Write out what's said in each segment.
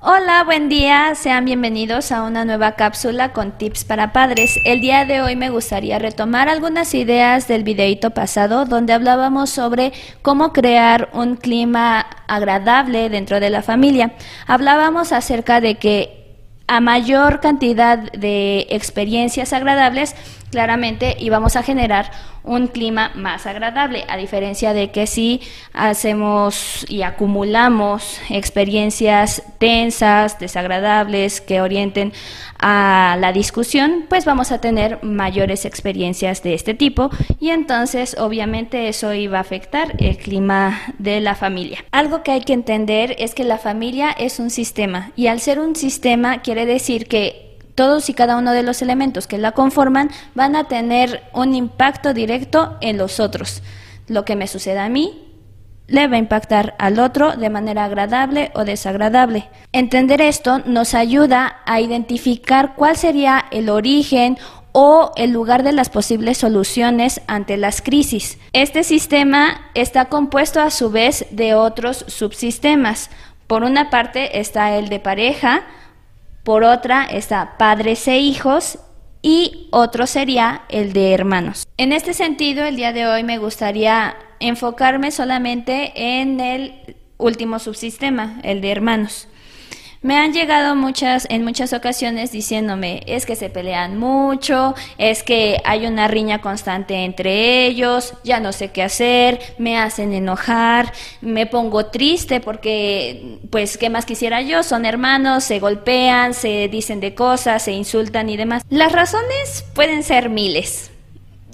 Hola, buen día. Sean bienvenidos a una nueva cápsula con tips para padres. El día de hoy me gustaría retomar algunas ideas del videito pasado donde hablábamos sobre cómo crear un clima agradable dentro de la familia. Hablábamos acerca de que a mayor cantidad de experiencias agradables, claramente íbamos a generar un clima más agradable, a diferencia de que si hacemos y acumulamos experiencias tensas, desagradables, que orienten a la discusión, pues vamos a tener mayores experiencias de este tipo y entonces obviamente eso iba a afectar el clima de la familia. Algo que hay que entender es que la familia es un sistema y al ser un sistema quiere decir que todos y cada uno de los elementos que la conforman van a tener un impacto directo en los otros. Lo que me suceda a mí le va a impactar al otro de manera agradable o desagradable. Entender esto nos ayuda a identificar cuál sería el origen o el lugar de las posibles soluciones ante las crisis. Este sistema está compuesto a su vez de otros subsistemas. Por una parte está el de pareja, por otra está padres e hijos y otro sería el de hermanos. En este sentido, el día de hoy me gustaría enfocarme solamente en el último subsistema, el de hermanos. Me han llegado muchas, en muchas ocasiones diciéndome, es que se pelean mucho, es que hay una riña constante entre ellos, ya no sé qué hacer, me hacen enojar, me pongo triste porque, pues, ¿qué más quisiera yo? Son hermanos, se golpean, se dicen de cosas, se insultan y demás. Las razones pueden ser miles.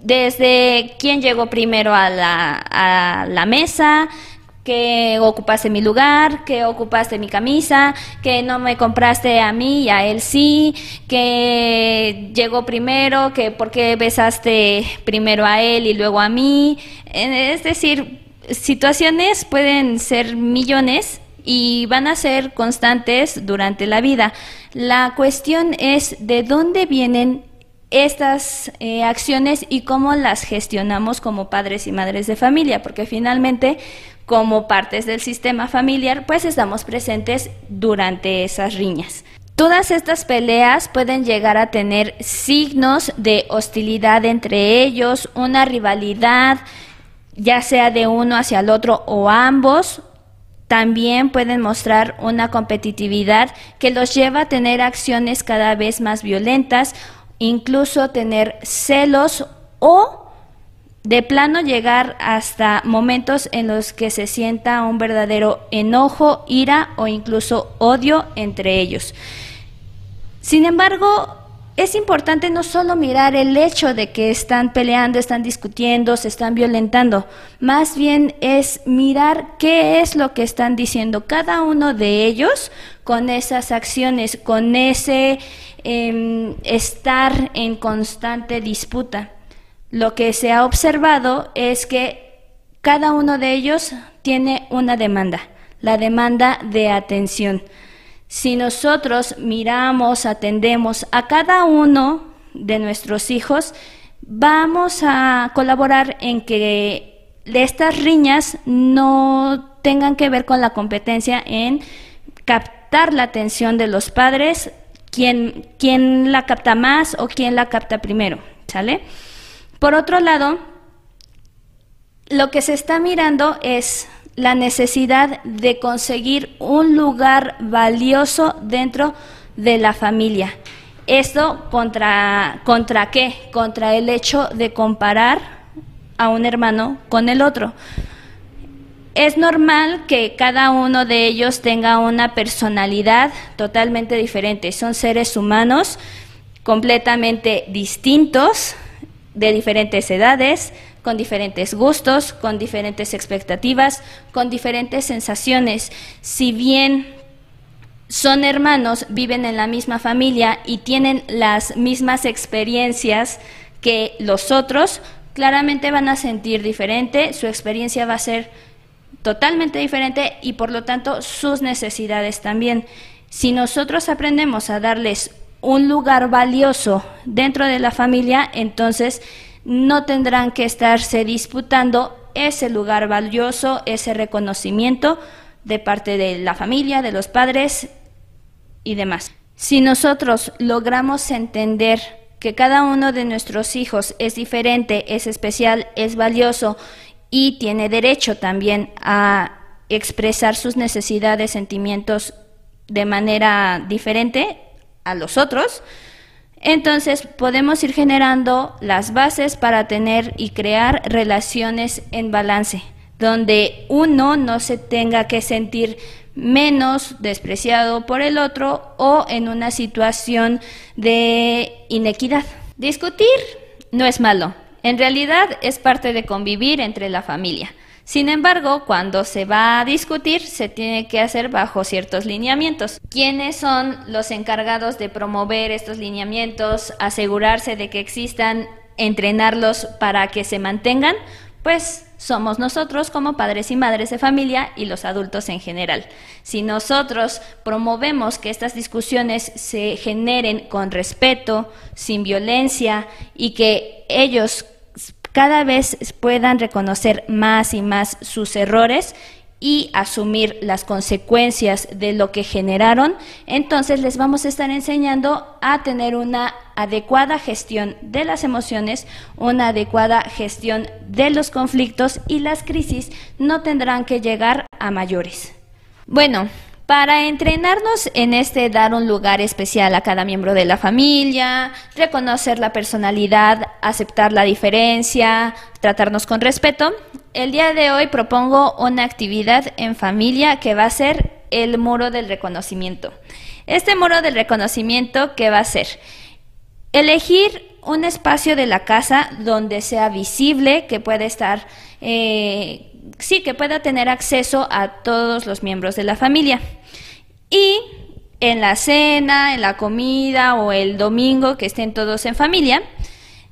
Desde quién llegó primero a la, a la mesa, que ocupaste mi lugar, que ocupaste mi camisa, que no me compraste a mí y a él sí, que llegó primero, que por qué besaste primero a él y luego a mí. Es decir, situaciones pueden ser millones y van a ser constantes durante la vida. La cuestión es de dónde vienen estas eh, acciones y cómo las gestionamos como padres y madres de familia, porque finalmente como partes del sistema familiar, pues estamos presentes durante esas riñas. Todas estas peleas pueden llegar a tener signos de hostilidad entre ellos, una rivalidad, ya sea de uno hacia el otro o ambos. También pueden mostrar una competitividad que los lleva a tener acciones cada vez más violentas, incluso tener celos o de plano llegar hasta momentos en los que se sienta un verdadero enojo, ira o incluso odio entre ellos. Sin embargo, es importante no solo mirar el hecho de que están peleando, están discutiendo, se están violentando, más bien es mirar qué es lo que están diciendo cada uno de ellos con esas acciones, con ese em, estar en constante disputa lo que se ha observado es que cada uno de ellos tiene una demanda, la demanda de atención. Si nosotros miramos, atendemos a cada uno de nuestros hijos, vamos a colaborar en que estas riñas no tengan que ver con la competencia en captar la atención de los padres, quién, quién la capta más o quién la capta primero, ¿sale? Por otro lado, lo que se está mirando es la necesidad de conseguir un lugar valioso dentro de la familia. ¿Esto contra, contra qué? Contra el hecho de comparar a un hermano con el otro. Es normal que cada uno de ellos tenga una personalidad totalmente diferente. Son seres humanos completamente distintos, de diferentes edades, con diferentes gustos, con diferentes expectativas, con diferentes sensaciones. Si bien son hermanos, viven en la misma familia y tienen las mismas experiencias que los otros, claramente van a sentir diferente, su experiencia va a ser totalmente diferente y por lo tanto sus necesidades también. Si nosotros aprendemos a darles un lugar valioso dentro de la familia, entonces no tendrán que estarse disputando ese lugar valioso, ese reconocimiento de parte de la familia, de los padres, y demás. Si nosotros logramos entender que cada uno de nuestros hijos es diferente, es especial, es valioso y tiene derecho también a expresar sus necesidades, sentimientos de manera diferente a los otros, entonces podemos ir generando las bases para tener y crear relaciones en balance, donde uno no se tenga que sentir menos despreciado por el otro o en una situación de inequidad. Discutir no es malo, en realidad es parte de convivir entre la familia. Sin embargo, cuando se va a discutir, se tiene que hacer bajo ciertos lineamientos. ¿Quiénes son los encargados de promover estos lineamientos, asegurarse de que existan, entrenarlos para que se mantengan? Pues somos nosotros como padres y madres de familia y los adultos en general. Si nosotros promovemos que estas discusiones se generen con respeto, sin violencia y que ellos cada vez puedan reconocer más y más sus errores y asumir las consecuencias de lo que generaron, entonces les vamos a estar enseñando a tener una adecuada gestión de las emociones, una adecuada gestión de los conflictos y las crisis no tendrán que llegar a mayores. Bueno, para entrenarnos en este dar un lugar especial a cada miembro de la familia, reconocer la personalidad, aceptar la diferencia, tratarnos con respeto, el día de hoy propongo una actividad en familia que va a ser el muro del reconocimiento. Este muro del reconocimiento, ¿qué va a ser? Elegir un espacio de la casa donde sea visible, que pueda estar eh, sí, que pueda tener acceso a todos los miembros de la familia. Y en la cena, en la comida o el domingo que estén todos en familia,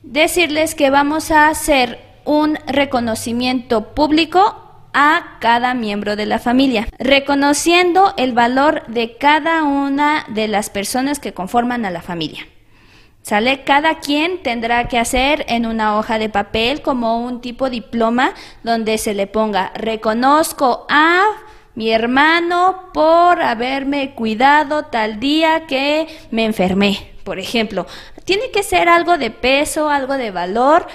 decirles que vamos a hacer un reconocimiento público a cada miembro de la familia, reconociendo el valor de cada una de las personas que conforman a la familia. ¿Sale? Cada quien tendrá que hacer en una hoja de papel como un tipo diploma donde se le ponga reconozco a mi hermano por haberme cuidado tal día que me enfermé, por ejemplo. Tiene que ser algo de peso, algo de valor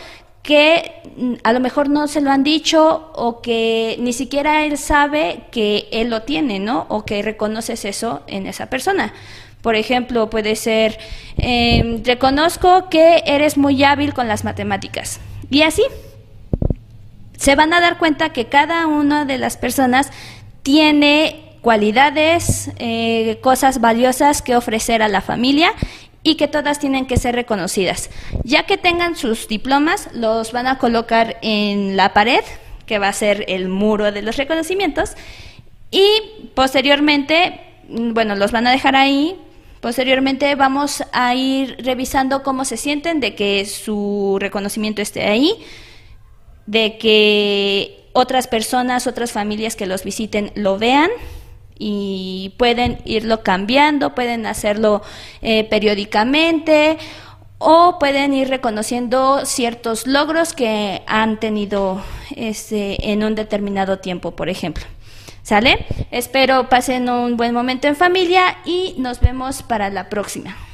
que mm, a lo mejor no se lo han dicho o que ni siquiera él sabe que él lo tiene, ¿no? O que reconoces eso en esa persona. Por ejemplo, puede ser, em, reconozco que eres muy hábil con las matemáticas. Y así, se van a dar cuenta que cada una de las personas tiene cualidades, eh, cosas valiosas que ofrecer a la familia y que todas tienen que ser reconocidas. Ya que tengan sus diplomas, los van a colocar en la pared, que va a ser el muro de los reconocimientos, y posteriormente, mm, bueno, los van a dejar ahí Posteriormente vamos a ir revisando cómo se sienten de que su reconocimiento esté ahí, de que otras personas, otras familias que los visiten lo vean y pueden irlo cambiando, pueden hacerlo eh, periódicamente o pueden ir reconociendo ciertos logros que han tenido este, en un determinado tiempo, por ejemplo. ¿Sale? Espero pasen un buen momento en familia y nos vemos para la próxima.